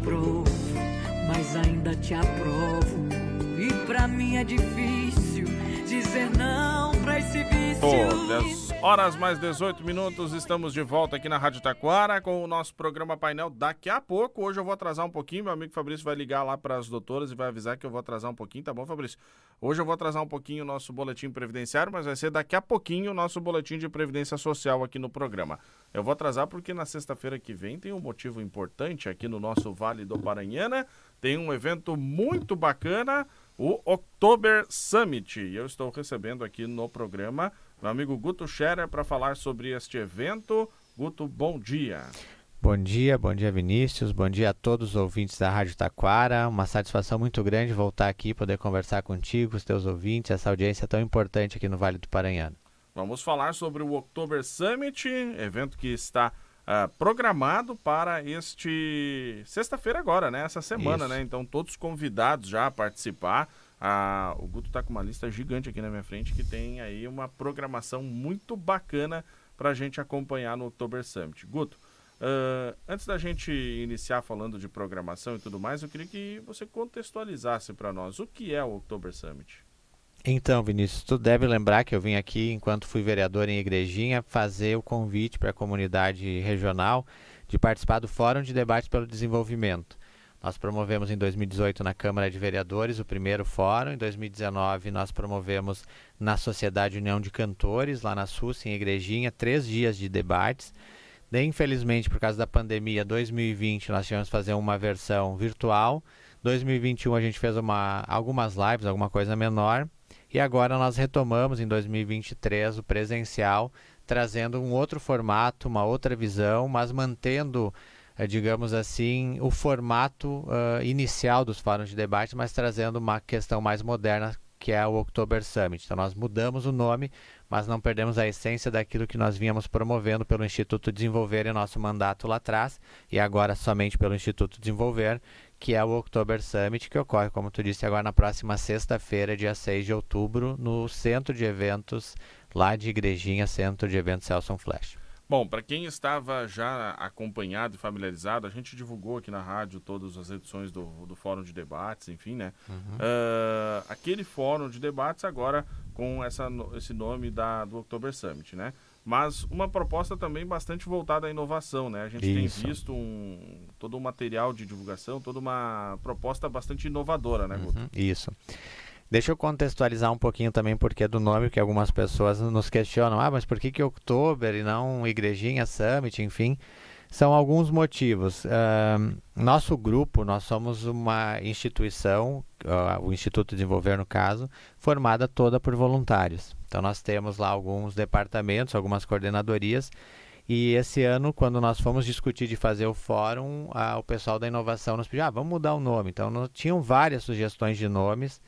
aprovo, mas ainda te aprovo. E pra mim é difícil dizer não pra esse vício. 10 horas mais 18 minutos, estamos de volta aqui na Rádio Taquara com o nosso programa painel daqui a pouco. Hoje eu vou atrasar um pouquinho, meu amigo Fabrício vai ligar lá para as doutoras e vai avisar que eu vou atrasar um pouquinho, tá bom, Fabrício? Hoje eu vou atrasar um pouquinho o nosso boletim previdenciário, mas vai ser daqui a pouquinho o nosso boletim de previdência social aqui no programa. Eu vou atrasar porque na sexta-feira que vem tem um motivo importante aqui no nosso Vale do Paranhana, tem um evento muito bacana o October Summit. E eu estou recebendo aqui no programa meu amigo Guto Scherer para falar sobre este evento. Guto, bom dia. Bom dia, bom dia Vinícius, bom dia a todos os ouvintes da Rádio Taquara. Uma satisfação muito grande voltar aqui poder conversar contigo, os teus ouvintes, essa audiência tão importante aqui no Vale do Paranhana. Vamos falar sobre o October Summit, evento que está uh, programado para este sexta-feira agora, né? Essa semana, Isso. né? Então todos convidados já a participar. Uh, o Guto está com uma lista gigante aqui na minha frente que tem aí uma programação muito bacana para a gente acompanhar no October Summit. Guto, uh, antes da gente iniciar falando de programação e tudo mais, eu queria que você contextualizasse para nós o que é o October Summit. Então, Vinícius, tu deve lembrar que eu vim aqui, enquanto fui vereador em Igrejinha, fazer o convite para a comunidade regional de participar do Fórum de Debate pelo Desenvolvimento. Nós promovemos em 2018 na Câmara de Vereadores o primeiro fórum, em 2019 nós promovemos na Sociedade União de Cantores, lá na SUS, em Igrejinha, três dias de debates. Infelizmente, por causa da pandemia, 2020 nós tivemos que fazer uma versão virtual. 2021 a gente fez uma, algumas lives, alguma coisa menor. E agora nós retomamos em 2023 o presencial, trazendo um outro formato, uma outra visão, mas mantendo, digamos assim, o formato uh, inicial dos fóruns de debate, mas trazendo uma questão mais moderna, que é o October Summit. Então nós mudamos o nome, mas não perdemos a essência daquilo que nós vínhamos promovendo pelo Instituto Desenvolver em nosso mandato lá atrás, e agora somente pelo Instituto Desenvolver, que é o October Summit, que ocorre, como tu disse, agora na próxima sexta-feira, dia 6 de outubro, no centro de eventos lá de Igrejinha, Centro de Eventos Celson Flash. Bom, para quem estava já acompanhado e familiarizado, a gente divulgou aqui na rádio todas as edições do, do Fórum de Debates, enfim, né? Uhum. Uh, aquele Fórum de Debates agora com essa, esse nome da, do October Summit, né? mas uma proposta também bastante voltada à inovação, né? A gente Isso. tem visto um, todo o material de divulgação, toda uma proposta bastante inovadora, né, Guto? Uhum, isso. Deixa eu contextualizar um pouquinho também porque do nome que algumas pessoas nos questionam. Ah, mas por que que Oktober e não Igrejinha Summit, enfim? São alguns motivos. Uh, nosso grupo, nós somos uma instituição, uh, o Instituto de Desenvolver no caso, formada toda por voluntários. Então nós temos lá alguns departamentos, algumas coordenadorias. E esse ano, quando nós fomos discutir de fazer o fórum, o pessoal da inovação nos pediu, ah, vamos mudar o nome. Então nós, tinham várias sugestões de nomes.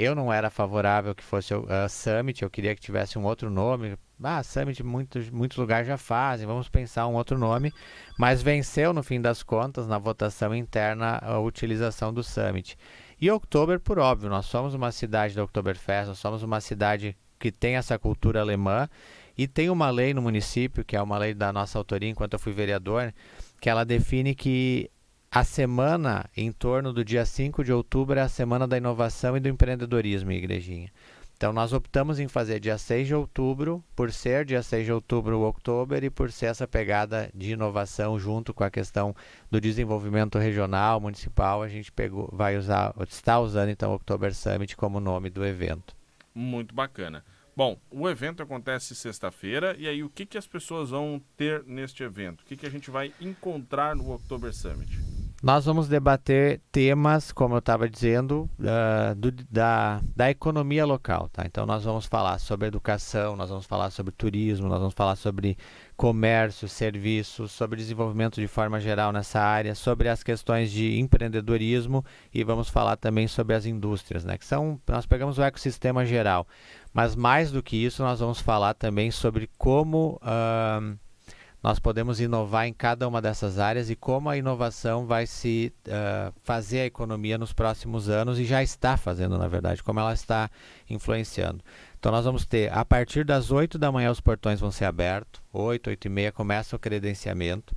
Eu não era favorável que fosse o uh, Summit, eu queria que tivesse um outro nome. Ah, Summit muitos, muitos lugares já fazem, vamos pensar um outro nome. Mas venceu, no fim das contas, na votação interna, a utilização do Summit. E Oktober, por óbvio, nós somos uma cidade da Oktoberfest, nós somos uma cidade que tem essa cultura alemã e tem uma lei no município, que é uma lei da nossa autoria enquanto eu fui vereador, que ela define que a semana em torno do dia 5 de outubro é a semana da inovação e do empreendedorismo, igrejinha. Então nós optamos em fazer dia 6 de outubro, por ser dia 6 de outubro o outubro e por ser essa pegada de inovação junto com a questão do desenvolvimento regional, municipal, a gente pegou, vai usar, está usando então o October Summit como nome do evento. Muito bacana. Bom, o evento acontece sexta-feira e aí o que, que as pessoas vão ter neste evento? O que, que a gente vai encontrar no October Summit? Nós vamos debater temas, como eu estava dizendo, uh, do, da, da economia local. Tá? Então, nós vamos falar sobre educação, nós vamos falar sobre turismo, nós vamos falar sobre comércio, serviços, sobre desenvolvimento de forma geral nessa área, sobre as questões de empreendedorismo e vamos falar também sobre as indústrias, né? Que são, nós pegamos o ecossistema geral, mas mais do que isso, nós vamos falar também sobre como uh, nós podemos inovar em cada uma dessas áreas e como a inovação vai se uh, fazer a economia nos próximos anos e já está fazendo, na verdade, como ela está influenciando. Então nós vamos ter, a partir das 8 da manhã os portões vão ser abertos, 8, 8 e meia começa o credenciamento.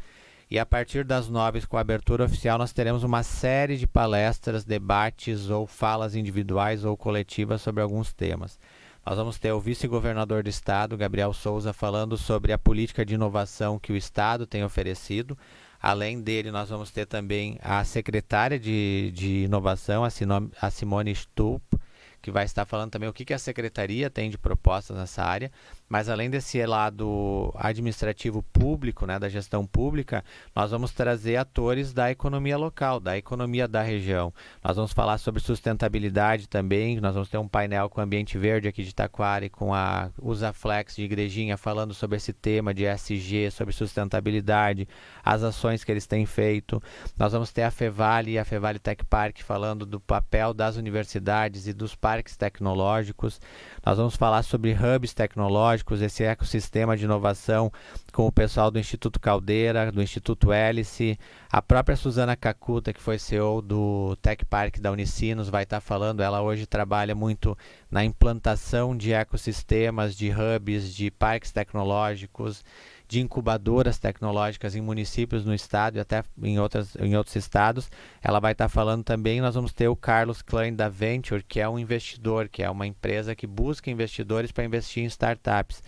E a partir das nove, com a abertura oficial, nós teremos uma série de palestras, debates ou falas individuais ou coletivas sobre alguns temas. Nós vamos ter o vice-governador do estado, Gabriel Souza, falando sobre a política de inovação que o estado tem oferecido. Além dele, nós vamos ter também a secretária de, de inovação, a Simone Stupp, que vai estar falando também o que, que a secretaria tem de propostas nessa área. Mas além desse lado administrativo público, né, da gestão pública, nós vamos trazer atores da economia local, da economia da região. Nós vamos falar sobre sustentabilidade também. Nós vamos ter um painel com o Ambiente Verde aqui de Taquari, com a Usaflex de Igrejinha, falando sobre esse tema de SG, sobre sustentabilidade, as ações que eles têm feito. Nós vamos ter a Fevale e a Fevale Tech Park falando do papel das universidades e dos parques tecnológicos. Nós vamos falar sobre hubs tecnológicos esse ecossistema de inovação com o pessoal do Instituto Caldeira, do Instituto Hélice, a própria Suzana Cacuta, que foi CEO do Tech Park da Unicinos, vai estar falando. Ela hoje trabalha muito na implantação de ecossistemas, de hubs, de parques tecnológicos, de incubadoras tecnológicas em municípios no estado e até em, outras, em outros estados. Ela vai estar falando também. Nós vamos ter o Carlos Klein da Venture, que é um investidor, que é uma empresa que busca investidores para investir em startups.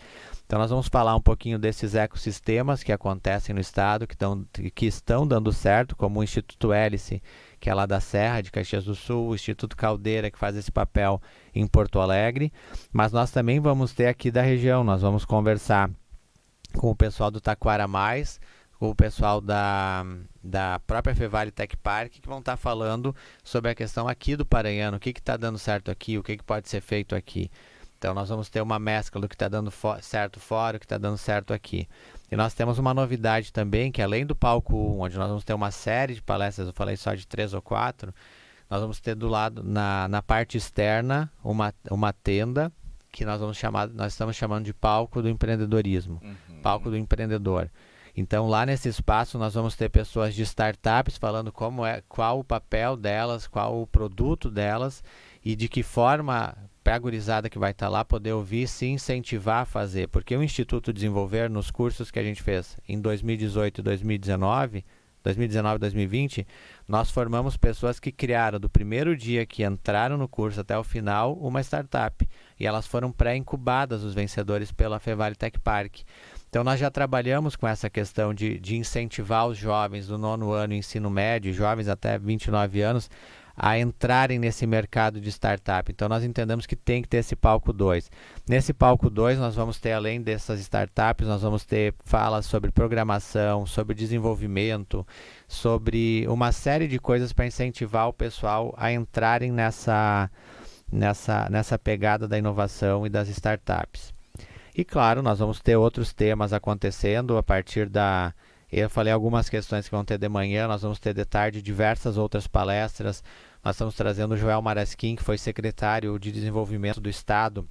Então, nós vamos falar um pouquinho desses ecossistemas que acontecem no estado, que, tão, que estão dando certo, como o Instituto Hélice, que é lá da Serra de Caxias do Sul, o Instituto Caldeira, que faz esse papel em Porto Alegre. Mas nós também vamos ter aqui da região, nós vamos conversar com o pessoal do Taquara Mais, com o pessoal da, da própria Fevale Tech Park, que vão estar falando sobre a questão aqui do Paranhano, o que está dando certo aqui, o que, que pode ser feito aqui. Então nós vamos ter uma mescla do que está dando fo certo fora, o que está dando certo aqui. E nós temos uma novidade também, que além do palco 1, onde nós vamos ter uma série de palestras, eu falei só de três ou quatro, nós vamos ter do lado, na, na parte externa, uma, uma tenda que nós vamos chamar, nós estamos chamando de palco do empreendedorismo, uhum. palco do empreendedor. Então lá nesse espaço nós vamos ter pessoas de startups falando como é, qual o papel delas, qual o produto delas e de que forma para a gurizada que vai estar tá lá poder ouvir se incentivar a fazer, porque o Instituto Desenvolver nos cursos que a gente fez em 2018 e 2019 2019 2020, nós formamos pessoas que criaram do primeiro dia que entraram no curso até o final uma startup. E elas foram pré-incubadas, os vencedores, pela Fevale Tech Park. Então, nós já trabalhamos com essa questão de, de incentivar os jovens do nono ano ensino médio, jovens até 29 anos, a entrarem nesse mercado de startup. Então nós entendemos que tem que ter esse palco 2. Nesse palco 2 nós vamos ter além dessas startups, nós vamos ter falas sobre programação, sobre desenvolvimento, sobre uma série de coisas para incentivar o pessoal a entrarem nessa nessa nessa pegada da inovação e das startups. E claro, nós vamos ter outros temas acontecendo a partir da eu falei algumas questões que vão ter de manhã, nós vamos ter de tarde diversas outras palestras. Nós estamos trazendo o Joel Marasquim, que foi secretário de Desenvolvimento do Estado,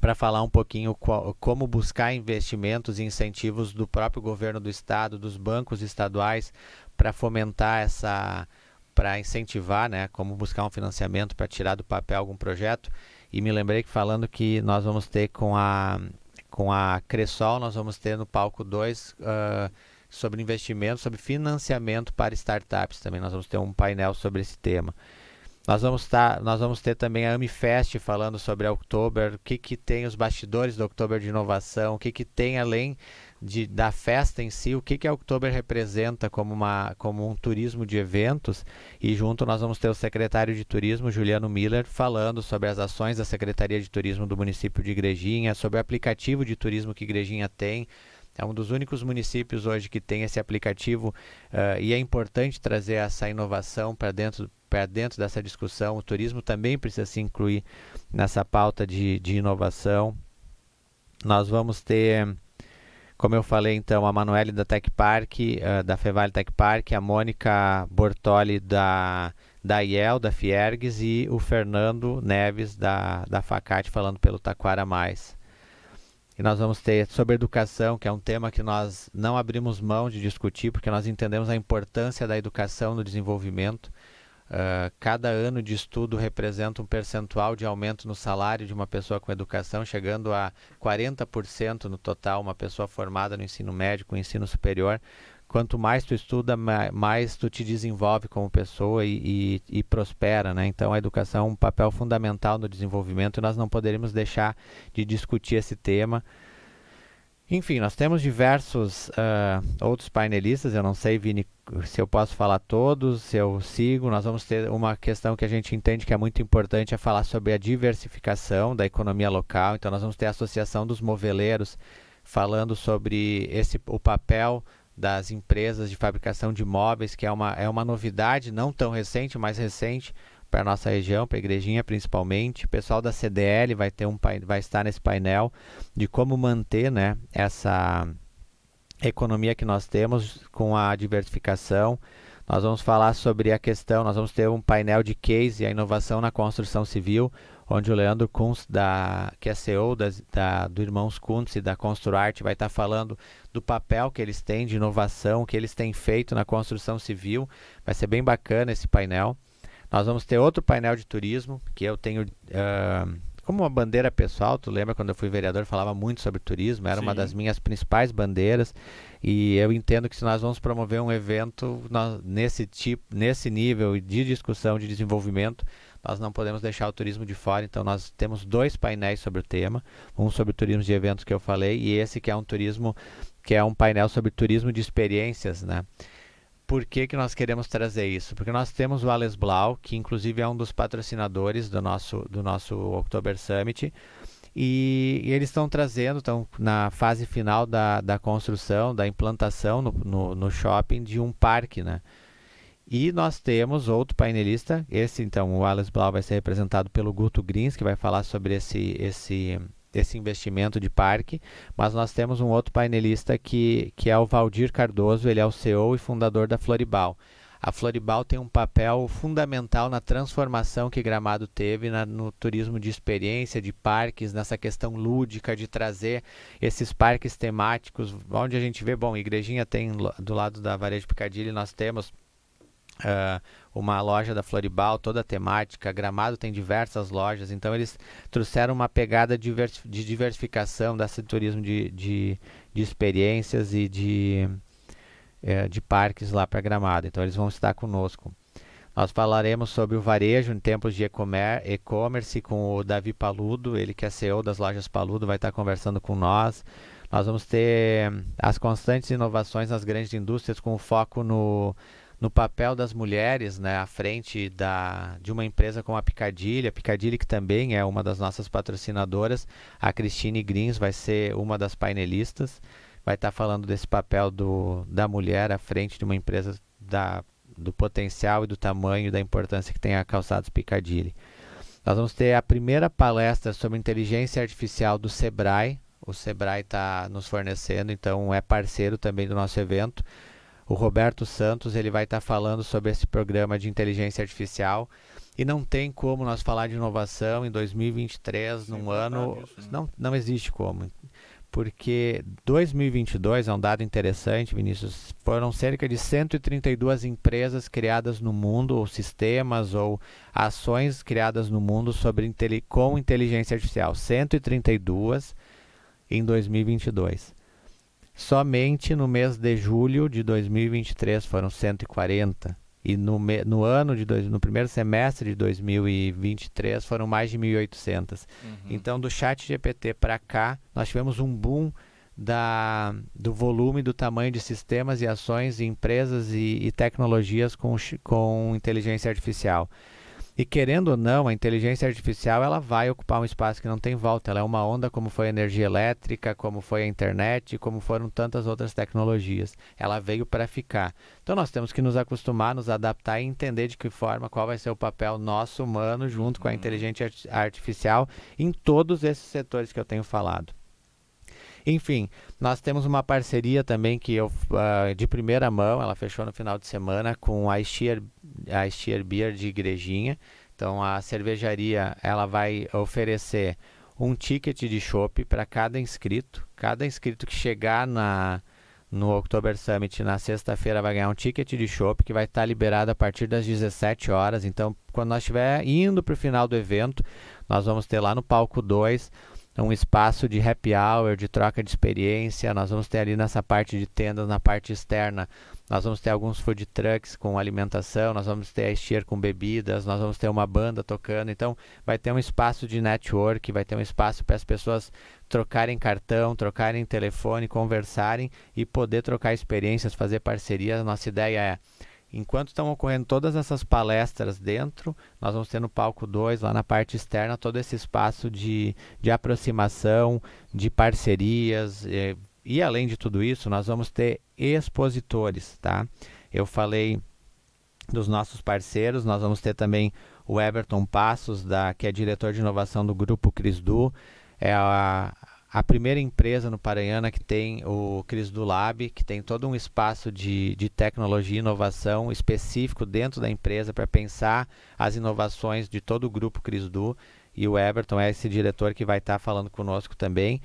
para falar um pouquinho qual, como buscar investimentos e incentivos do próprio governo do estado, dos bancos estaduais, para fomentar essa, para incentivar, né, como buscar um financiamento para tirar do papel algum projeto. E me lembrei que falando que nós vamos ter com a com a Cressol, nós vamos ter no palco 2 uh, sobre investimento, sobre financiamento para startups também. Nós vamos ter um painel sobre esse tema. Nós vamos, tá, nós vamos ter também a AmiFest falando sobre a Oktober, o que, que tem os bastidores do Oktober de inovação, o que, que tem além de, da festa em si, o que, que a Oktober representa como, uma, como um turismo de eventos. E junto nós vamos ter o secretário de Turismo, Juliano Miller, falando sobre as ações da Secretaria de Turismo do município de Igrejinha, sobre o aplicativo de turismo que Igrejinha tem, é um dos únicos municípios hoje que tem esse aplicativo uh, e é importante trazer essa inovação para dentro, dentro dessa discussão. O turismo também precisa se incluir nessa pauta de, de inovação. Nós vamos ter, como eu falei então, a Manuele da Tech Park, uh, da Fevale Tech Park, a Mônica Bortoli da, da IEL, da Fiergues e o Fernando Neves da, da Facate falando pelo Taquara Mais. E nós vamos ter sobre educação, que é um tema que nós não abrimos mão de discutir, porque nós entendemos a importância da educação no desenvolvimento. Uh, cada ano de estudo representa um percentual de aumento no salário de uma pessoa com educação, chegando a 40% no total, uma pessoa formada no ensino médio, com ensino superior, quanto mais tu estuda, mais tu te desenvolve como pessoa e, e, e, prospera, né? Então a educação é um papel fundamental no desenvolvimento e nós não poderíamos deixar de discutir esse tema. Enfim, nós temos diversos uh, outros painelistas, eu não sei, Vini, se eu posso falar todos, se eu sigo, nós vamos ter uma questão que a gente entende que é muito importante, é falar sobre a diversificação da economia local, então nós vamos ter a Associação dos Moveleiros falando sobre esse, o papel das empresas de fabricação de móveis, que é uma, é uma novidade não tão recente, mas recente para a nossa região, para a igrejinha principalmente. O pessoal da CDL vai, ter um, vai estar nesse painel de como manter né, essa economia que nós temos com a diversificação. Nós vamos falar sobre a questão, nós vamos ter um painel de case e a inovação na construção civil, onde o Leandro Kunz, da, que é CEO da, da, do Irmãos Kuntz e da Construarte, vai estar falando do papel que eles têm de inovação, que eles têm feito na construção civil. Vai ser bem bacana esse painel. Nós vamos ter outro painel de turismo, que eu tenho uh, como uma bandeira pessoal. Tu lembra quando eu fui vereador, eu falava muito sobre turismo, era Sim. uma das minhas principais bandeiras. E eu entendo que se nós vamos promover um evento nós, nesse tipo, nesse nível de discussão, de desenvolvimento, nós não podemos deixar o turismo de fora, então nós temos dois painéis sobre o tema, um sobre turismo de eventos que eu falei e esse que é um turismo que é um painel sobre turismo de experiências, né? Por que, que nós queremos trazer isso? Porque nós temos o Ales Blau, que inclusive é um dos patrocinadores do nosso, do nosso October Summit, e, e eles estão trazendo, estão na fase final da, da construção, da implantação no, no, no shopping de um parque, né? E nós temos outro painelista, esse então, o Alice Blau vai ser representado pelo Guto Grins, que vai falar sobre esse, esse, esse investimento de parque, mas nós temos um outro painelista que, que é o Valdir Cardoso, ele é o CEO e fundador da Floribal. A Floribal tem um papel fundamental na transformação que Gramado teve na, no turismo de experiência, de parques, nessa questão lúdica de trazer esses parques temáticos, onde a gente vê, bom, Igrejinha tem do lado da Varejo Picadilly, nós temos Uh, uma loja da Floribal, toda temática. Gramado tem diversas lojas, então eles trouxeram uma pegada de diversificação desse turismo de, de, de experiências e de, é, de parques lá para Gramado. Então eles vão estar conosco. Nós falaremos sobre o varejo em tempos de e-commerce com o Davi Paludo, ele que é CEO das lojas Paludo, vai estar conversando com nós. Nós vamos ter as constantes inovações nas grandes indústrias com foco no no papel das mulheres né, à frente da, de uma empresa como a Picadilly. A Picadilly, que também é uma das nossas patrocinadoras, a Cristine Grins vai ser uma das painelistas, vai estar tá falando desse papel do, da mulher à frente de uma empresa, da, do potencial e do tamanho da importância que tem a Calçados Picadilly. Nós vamos ter a primeira palestra sobre inteligência artificial do Sebrae. O Sebrae está nos fornecendo, então é parceiro também do nosso evento. O Roberto Santos ele vai estar tá falando sobre esse programa de inteligência artificial e não tem como nós falar de inovação em 2023, Sim, num ano, isso, né? não, não existe como. Porque 2022 é um dado interessante, Vinícius. Foram cerca de 132 empresas criadas no mundo, ou sistemas, ou ações criadas no mundo sobre com inteligência artificial. 132 em 2022. Somente no mês de julho de 2023 foram 140 e no, me, no ano de dois, no primeiro semestre de 2023 foram mais de 1.800. Uhum. Então, do Chat GPT para cá, nós tivemos um boom da, do volume, do tamanho de sistemas e ações, e empresas e, e tecnologias com, com inteligência artificial. E querendo ou não, a inteligência artificial ela vai ocupar um espaço que não tem volta. Ela é uma onda como foi a energia elétrica, como foi a internet, como foram tantas outras tecnologias. Ela veio para ficar. Então nós temos que nos acostumar, nos adaptar e entender de que forma, qual vai ser o papel nosso humano junto com a uhum. inteligência artificial em todos esses setores que eu tenho falado. Enfim, nós temos uma parceria também que eu, uh, de primeira mão, ela fechou no final de semana com a Stier, a Stier Beer de Igrejinha. Então a cervejaria ela vai oferecer um ticket de chopp para cada inscrito. Cada inscrito que chegar na, no October Summit na sexta-feira vai ganhar um ticket de chopp que vai estar tá liberado a partir das 17 horas. Então, quando nós estiver indo para o final do evento, nós vamos ter lá no palco 2 um espaço de happy hour, de troca de experiência. Nós vamos ter ali nessa parte de tendas, na parte externa, nós vamos ter alguns food trucks com alimentação, nós vamos ter a Steer com bebidas, nós vamos ter uma banda tocando. Então, vai ter um espaço de network, vai ter um espaço para as pessoas trocarem cartão, trocarem telefone, conversarem e poder trocar experiências, fazer parcerias. Nossa ideia é Enquanto estão ocorrendo todas essas palestras dentro, nós vamos ter no palco 2, lá na parte externa, todo esse espaço de, de aproximação, de parcerias. E, e além de tudo isso, nós vamos ter expositores, tá? Eu falei dos nossos parceiros, nós vamos ter também o Everton Passos, da, que é diretor de inovação do grupo Crisdu, é a, a primeira empresa no Paranhana que tem o Cris do Lab, que tem todo um espaço de, de tecnologia e inovação específico dentro da empresa para pensar as inovações de todo o grupo Cris do. E o Everton é esse diretor que vai estar tá falando conosco também.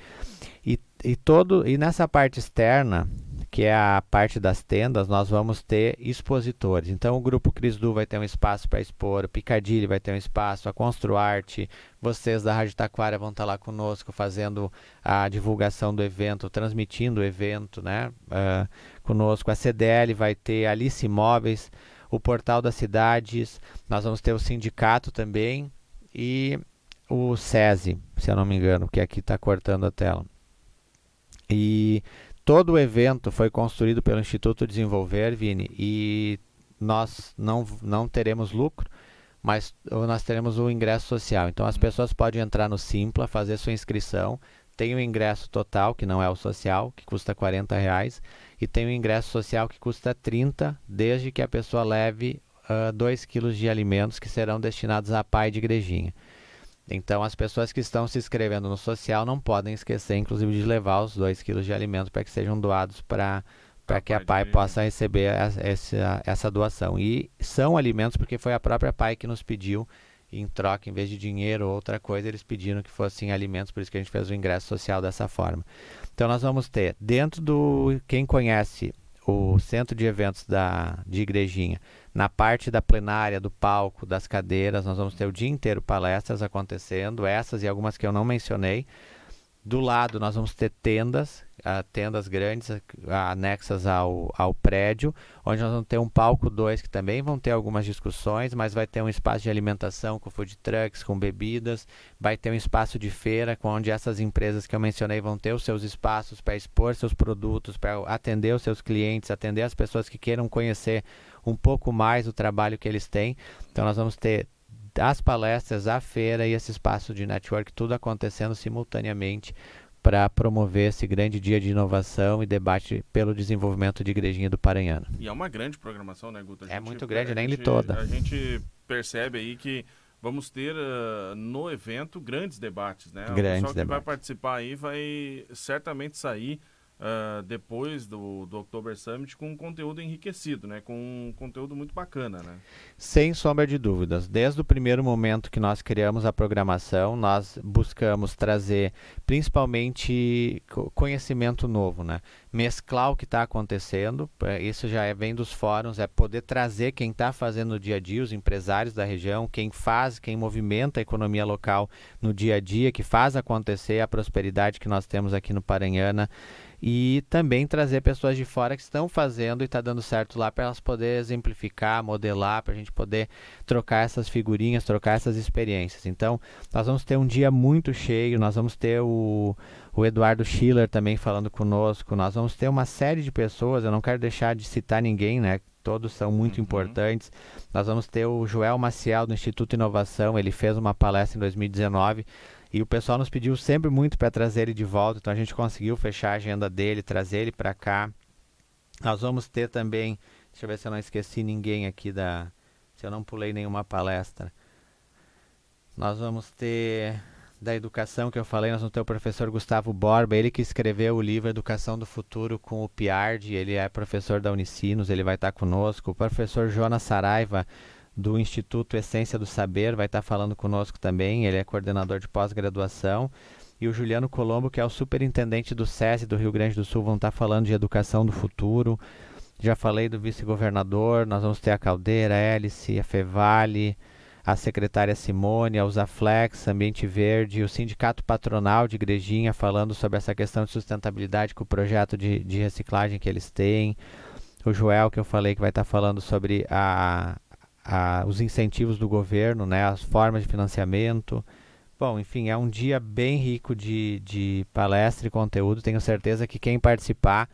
E, e, todo, e nessa parte externa, que é a parte das tendas, nós vamos ter expositores. Então, o grupo Crisdu vai ter um espaço para expor, o Picadilly vai ter um espaço, a Construarte, vocês da Rádio Taquara vão estar tá lá conosco fazendo a divulgação do evento, transmitindo o evento né, uh, conosco. A CDL vai ter Alice Imóveis, o Portal das Cidades, nós vamos ter o sindicato também e o SESI, se eu não me engano, que aqui está cortando a tela. E todo o evento foi construído pelo Instituto Desenvolver, Vini, e nós não, não teremos lucro, mas nós teremos o ingresso social. Então as pessoas podem entrar no Simpla, fazer sua inscrição, tem o ingresso total, que não é o social, que custa 40 reais, e tem o ingresso social que custa 30, desde que a pessoa leve 2 uh, quilos de alimentos que serão destinados a pai de igrejinha. Então, as pessoas que estão se inscrevendo no social não podem esquecer, inclusive, de levar os 2 quilos de alimentos para que sejam doados para para que a PAI possa receber essa, essa doação. E são alimentos porque foi a própria PAI que nos pediu, em troca, em vez de dinheiro ou outra coisa, eles pediram que fossem alimentos, por isso que a gente fez o ingresso social dessa forma. Então nós vamos ter, dentro do, quem conhece o centro de eventos da, de Igrejinha, na parte da plenária, do palco, das cadeiras, nós vamos ter o dia inteiro palestras acontecendo, essas e algumas que eu não mencionei. Do lado nós vamos ter tendas, uh, tendas grandes anexas ao, ao prédio, onde nós vamos ter um palco 2 que também vão ter algumas discussões, mas vai ter um espaço de alimentação com food trucks, com bebidas, vai ter um espaço de feira, onde essas empresas que eu mencionei vão ter os seus espaços para expor seus produtos, para atender os seus clientes, atender as pessoas que queiram conhecer um pouco mais o trabalho que eles têm. Então nós vamos ter as palestras, a feira e esse espaço de network, tudo acontecendo simultaneamente para promover esse grande dia de inovação e debate pelo desenvolvimento de Igrejinha do Paranhano. E é uma grande programação, né, Guto? É muito grande, nem li toda. A gente percebe aí que vamos ter uh, no evento grandes debates, né? Grandes o pessoal que debates. vai participar aí vai certamente sair uh, depois do, do October Summit com um conteúdo enriquecido, né? Com um conteúdo muito bacana, né? Sem sombra de dúvidas. Desde o primeiro momento que nós criamos a programação, nós buscamos trazer principalmente conhecimento novo, né? Mesclar o que está acontecendo, isso já é, vem dos fóruns, é poder trazer quem está fazendo no dia a dia, os empresários da região, quem faz, quem movimenta a economia local no dia a dia, que faz acontecer a prosperidade que nós temos aqui no Paranhana e também trazer pessoas de fora que estão fazendo e está dando certo lá para elas poderem exemplificar, modelar, para a gente poder trocar essas figurinhas, trocar essas experiências. Então, nós vamos ter um dia muito cheio, nós vamos ter o, o Eduardo Schiller também falando conosco, nós vamos ter uma série de pessoas, eu não quero deixar de citar ninguém, né? Todos são muito uhum. importantes. Nós vamos ter o Joel Maciel do Instituto Inovação, ele fez uma palestra em 2019 e o pessoal nos pediu sempre muito para trazer ele de volta, então a gente conseguiu fechar a agenda dele, trazer ele para cá. Nós vamos ter também, deixa eu ver se eu não esqueci ninguém aqui da, se eu não pulei nenhuma palestra. Nós vamos ter da educação que eu falei, nós vamos ter o professor Gustavo Borba, ele que escreveu o livro Educação do Futuro com o Piard, ele é professor da Unicinos, ele vai estar conosco. O professor Jonas Saraiva, do Instituto Essência do Saber, vai estar falando conosco também. Ele é coordenador de pós-graduação. E o Juliano Colombo, que é o superintendente do SESI do Rio Grande do Sul, vão estar falando de educação do futuro. Já falei do vice-governador, nós vamos ter a Caldeira, a Hélice, a Fevale, a secretária Simone, a Usaflex, Ambiente Verde, o Sindicato Patronal de Igrejinha falando sobre essa questão de sustentabilidade com o projeto de, de reciclagem que eles têm. O Joel, que eu falei que vai estar falando sobre a, a, os incentivos do governo, né, as formas de financiamento. Bom, enfim, é um dia bem rico de, de palestra e conteúdo. Tenho certeza que quem participar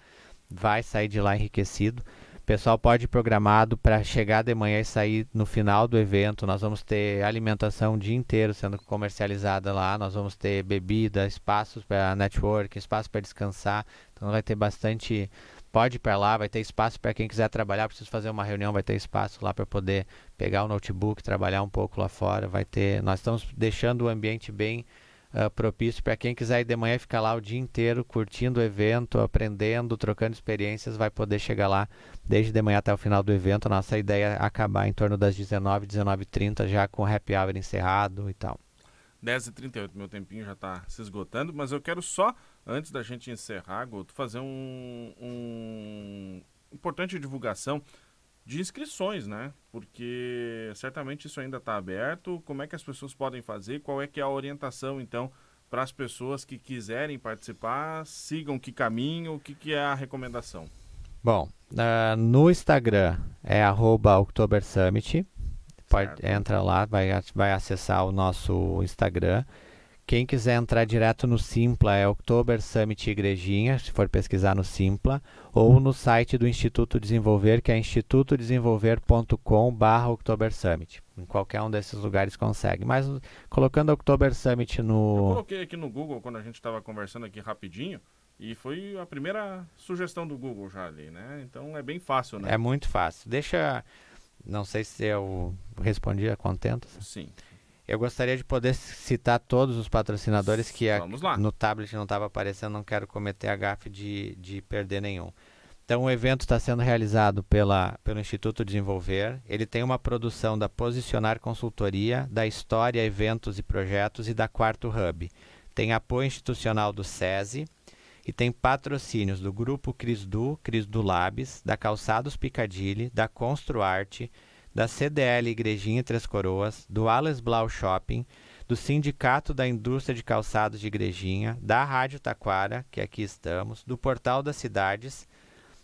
vai sair de lá enriquecido pessoal pode ir programado para chegar de manhã e sair no final do evento. Nós vamos ter alimentação o dia inteiro sendo comercializada lá. Nós vamos ter bebida, espaços para network, espaço para descansar. Então vai ter bastante. Pode ir para lá, vai ter espaço para quem quiser trabalhar. Precisa fazer uma reunião, vai ter espaço lá para poder pegar o notebook, trabalhar um pouco lá fora. Vai ter. Nós estamos deixando o ambiente bem uh, propício para quem quiser ir de manhã ficar lá o dia inteiro curtindo o evento, aprendendo, trocando experiências, vai poder chegar lá desde de manhã até o final do evento. Nossa ideia é acabar em torno das 19, 19h30, já com o happy hour encerrado e tal. 10h38, meu tempinho já está se esgotando, mas eu quero só, antes da gente encerrar, Guto, fazer um, um importante divulgação de inscrições, né? Porque certamente isso ainda está aberto. Como é que as pessoas podem fazer? Qual é que é a orientação, então, para as pessoas que quiserem participar? Sigam que caminho? O que, que é a recomendação? Bom, uh, no Instagram é arroba October Summit. Pode, entra lá, vai, vai acessar o nosso Instagram. Quem quiser entrar direto no Simpla é October Summit Igrejinha, se for pesquisar no Simpla, ou no site do Instituto Desenvolver, que é institutodesenvolver.com.br October Summit. Em qualquer um desses lugares consegue. Mas colocando October Summit no. Eu coloquei aqui no Google quando a gente estava conversando aqui rapidinho. E foi a primeira sugestão do Google já ali, né? Então é bem fácil, né? É muito fácil. Deixa. Não sei se eu respondi a contento. Sim. Eu gostaria de poder citar todos os patrocinadores que a, no tablet não estava aparecendo, não quero cometer a gafe de, de perder nenhum. Então, o evento está sendo realizado pela, pelo Instituto Desenvolver. Ele tem uma produção da Posicionar Consultoria, da História, Eventos e Projetos e da Quarto Hub. Tem apoio institucional do SESI e tem patrocínios do Grupo Crisdu, Crisdu Labs, da Calçados Picadilly, da Construarte, da CDL Igrejinha Três Coroas, do Alice Blau Shopping, do Sindicato da Indústria de Calçados de Igrejinha, da Rádio Taquara, que aqui estamos, do Portal das Cidades,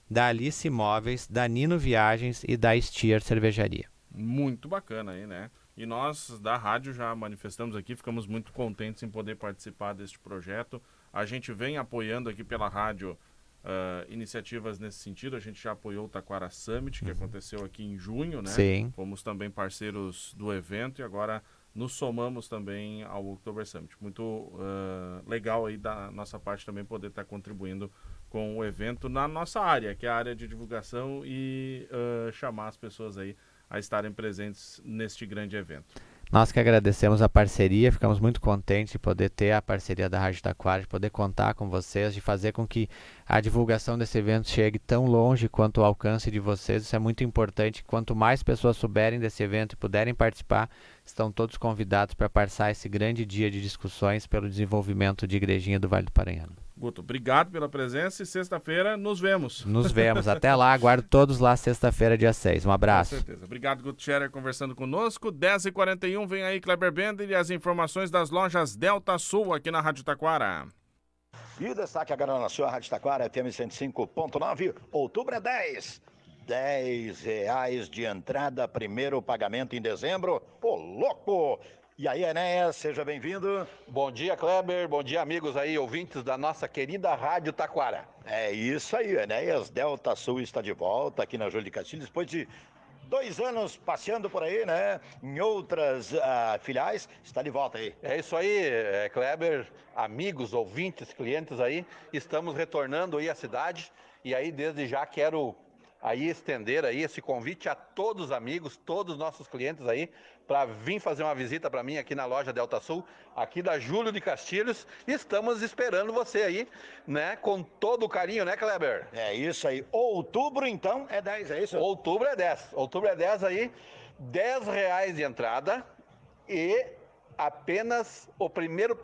da Alice Imóveis, da Nino Viagens e da Stier Cervejaria. Muito bacana aí, né? E nós da rádio já manifestamos aqui, ficamos muito contentes em poder participar deste projeto. A gente vem apoiando aqui pela rádio uh, iniciativas nesse sentido. A gente já apoiou o Taquara Summit, que uhum. aconteceu aqui em junho, né? Sim. Fomos também parceiros do evento e agora nos somamos também ao October Summit. Muito uh, legal aí da nossa parte também poder estar contribuindo com o evento na nossa área, que é a área de divulgação e uh, chamar as pessoas aí a estarem presentes neste grande evento. Nós que agradecemos a parceria, ficamos muito contentes de poder ter a parceria da Rádio Taquara, de poder contar com vocês, de fazer com que a divulgação desse evento chegue tão longe quanto o alcance de vocês. Isso é muito importante. Quanto mais pessoas souberem desse evento e puderem participar, estão todos convidados para passar esse grande dia de discussões pelo desenvolvimento de Igrejinha do Vale do Paranhano. Guto, obrigado pela presença e sexta-feira nos vemos. Nos vemos. Até lá. Aguardo todos lá sexta-feira, dia 6. Um abraço. Com certeza. Obrigado, Guto Scherer, conversando conosco. 10h41, vem aí Kleber Bender e as informações das lojas Delta Sul aqui na Rádio Taquara. E o destaque agora na sua Rádio Taquara, FM 105.9, outubro é 10. 10 reais de entrada, primeiro pagamento em dezembro. Ô, louco! E aí, Enéas, seja bem-vindo. Bom dia, Kleber. Bom dia, amigos aí, ouvintes da nossa querida Rádio Taquara. É isso aí, Enéas Delta Sul está de volta aqui na Júlio de Castilhos, depois de dois anos passeando por aí, né? Em outras uh, filiais, está de volta aí. É isso aí, é, Kleber, amigos, ouvintes, clientes aí, estamos retornando aí à cidade e aí desde já quero aí estender aí esse convite a todos os amigos, todos os nossos clientes aí, para vir fazer uma visita para mim aqui na loja Delta Sul, aqui da Júlio de Castilhos. Estamos esperando você aí, né? Com todo o carinho, né, Kleber? É isso aí. Outubro, então, é 10, é isso? Outubro é 10. Outubro é 10 aí, 10 reais de entrada e apenas o primeiro